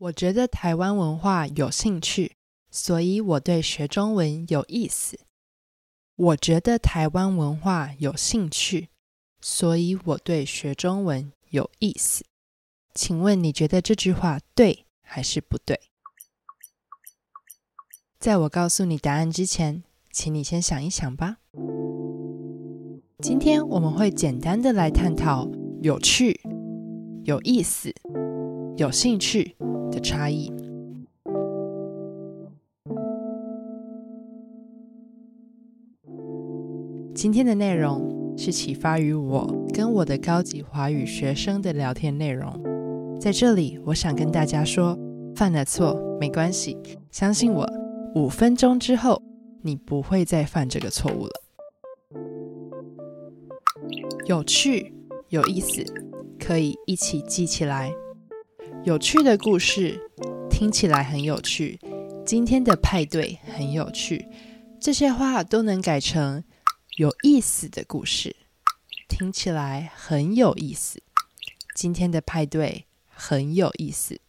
我觉得台湾文化有兴趣，所以我对学中文有意思。我觉得台湾文化有兴趣，所以我对学中文有意思。请问你觉得这句话对还是不对？在我告诉你答案之前，请你先想一想吧。今天我们会简单的来探讨有趣、有意思、有兴趣的差异。今天的内容是启发于我跟我的高级华语学生的聊天内容。在这里，我想跟大家说，犯了错没关系，相信我，五分钟之后你不会再犯这个错误了。有趣、有意思，可以一起记起来。有趣的故事听起来很有趣，今天的派对很有趣，这些话都能改成有意思的故事，听起来很有意思。今天的派对很有意思。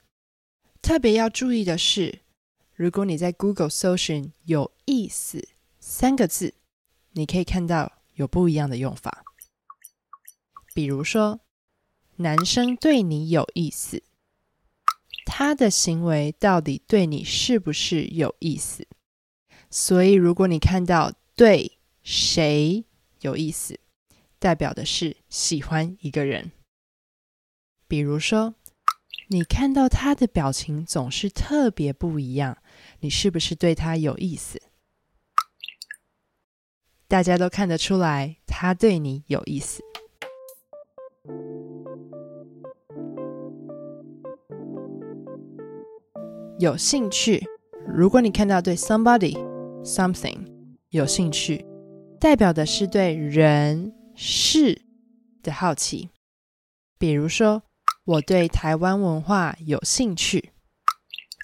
特别要注意的是，如果你在 Google 搜寻“有意思”三个字，你可以看到有不一样的用法。比如说，男生对你有意思。他的行为到底对你是不是有意思？所以，如果你看到对谁有意思，代表的是喜欢一个人。比如说，你看到他的表情总是特别不一样，你是不是对他有意思？大家都看得出来，他对你有意思。有兴趣，如果你看到对 somebody something 有兴趣，代表的是对人事的好奇。比如说，我对台湾文化有兴趣，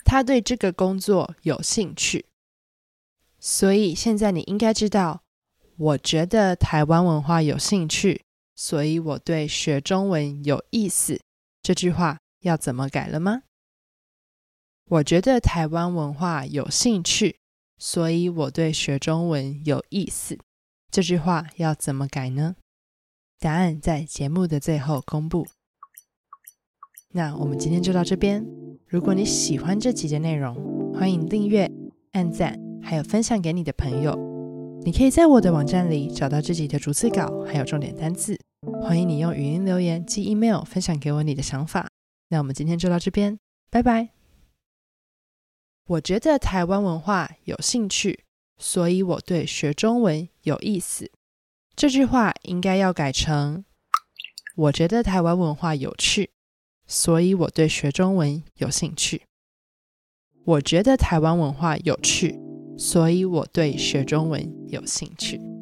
他对这个工作有兴趣。所以现在你应该知道，我觉得台湾文化有兴趣，所以我对学中文有意思。这句话要怎么改了吗？我觉得台湾文化有兴趣，所以我对学中文有意思。这句话要怎么改呢？答案在节目的最后公布。那我们今天就到这边。如果你喜欢这集的内容，欢迎订阅、按赞，还有分享给你的朋友。你可以在我的网站里找到这集的逐字稿，还有重点单字。欢迎你用语音留言、寄 email 分享给我你的想法。那我们今天就到这边，拜拜。我觉得台湾文化有兴趣，所以我对学中文有意思。这句话应该要改成：我觉得台湾文化有趣，所以我对学中文有兴趣。我觉得台湾文化有趣，所以我对学中文有兴趣。